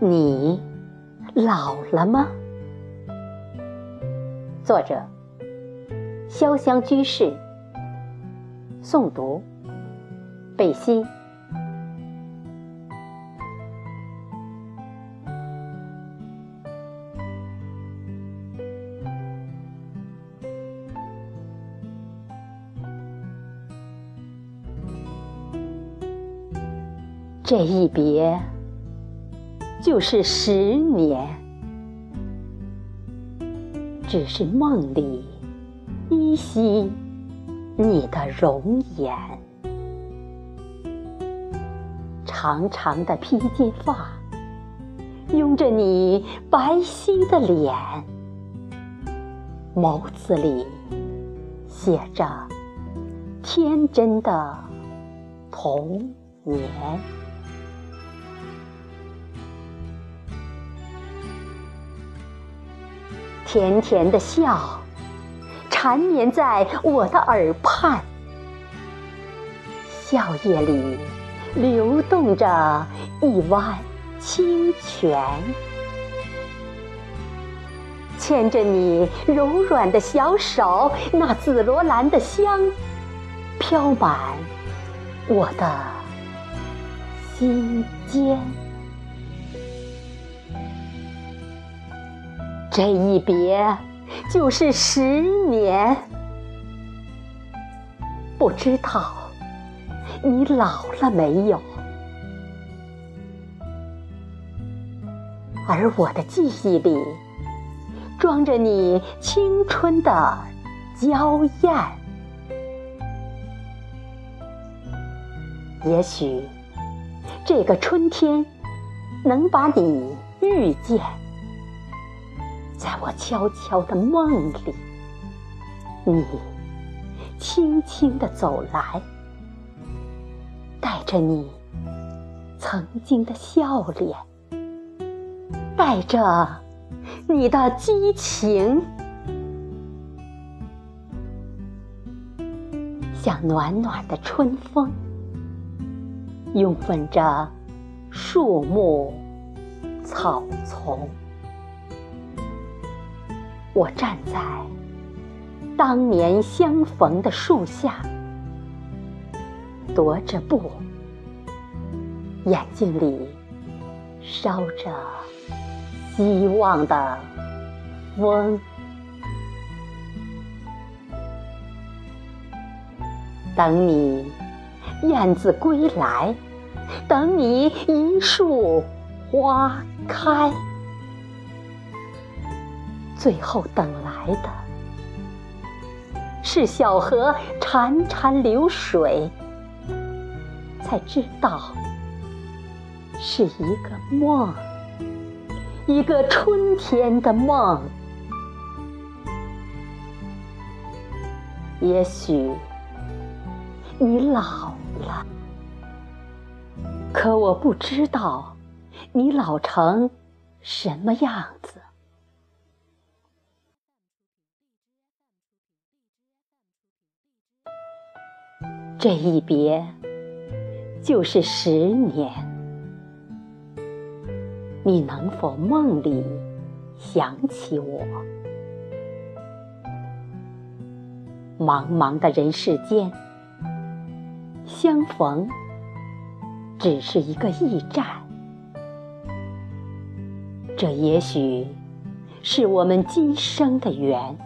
你老了吗？作者：潇湘居士。诵读：贝西。这一别。就是十年，只是梦里依稀你的容颜，长长的披肩发，拥着你白皙的脸，眸子里写着天真的童年。甜甜的笑，缠绵在我的耳畔，笑靥里流动着一湾清泉，牵着你柔软的小手，那紫罗兰的香飘满我的心间。这一别就是十年，不知道你老了没有？而我的记忆里装着你青春的娇艳。也许这个春天能把你遇见。在我悄悄的梦里，你轻轻的走来，带着你曾经的笑脸，带着你的激情，像暖暖的春风，拥吻着树木草丛。我站在当年相逢的树下，踱着步，眼睛里烧着希望的风。等你燕子归来，等你一树花开。最后等来的，是小河潺潺流水，才知道是一个梦，一个春天的梦。也许你老了，可我不知道你老成什么样子。这一别就是十年，你能否梦里想起我？茫茫的人世间，相逢只是一个驿站，这也许是我们今生的缘。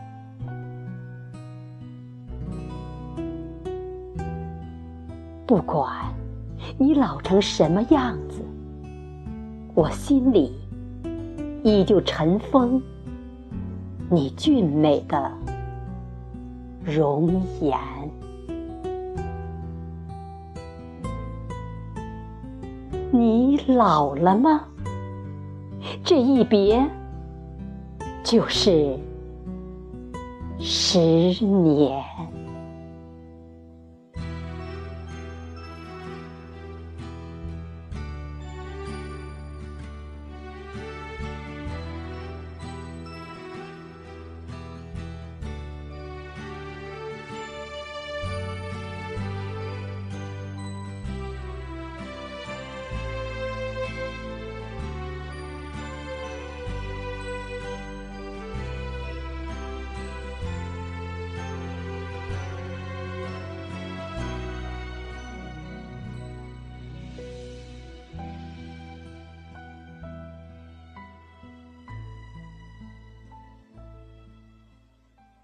不管你老成什么样子，我心里依旧尘封你俊美的容颜。你老了吗？这一别就是十年。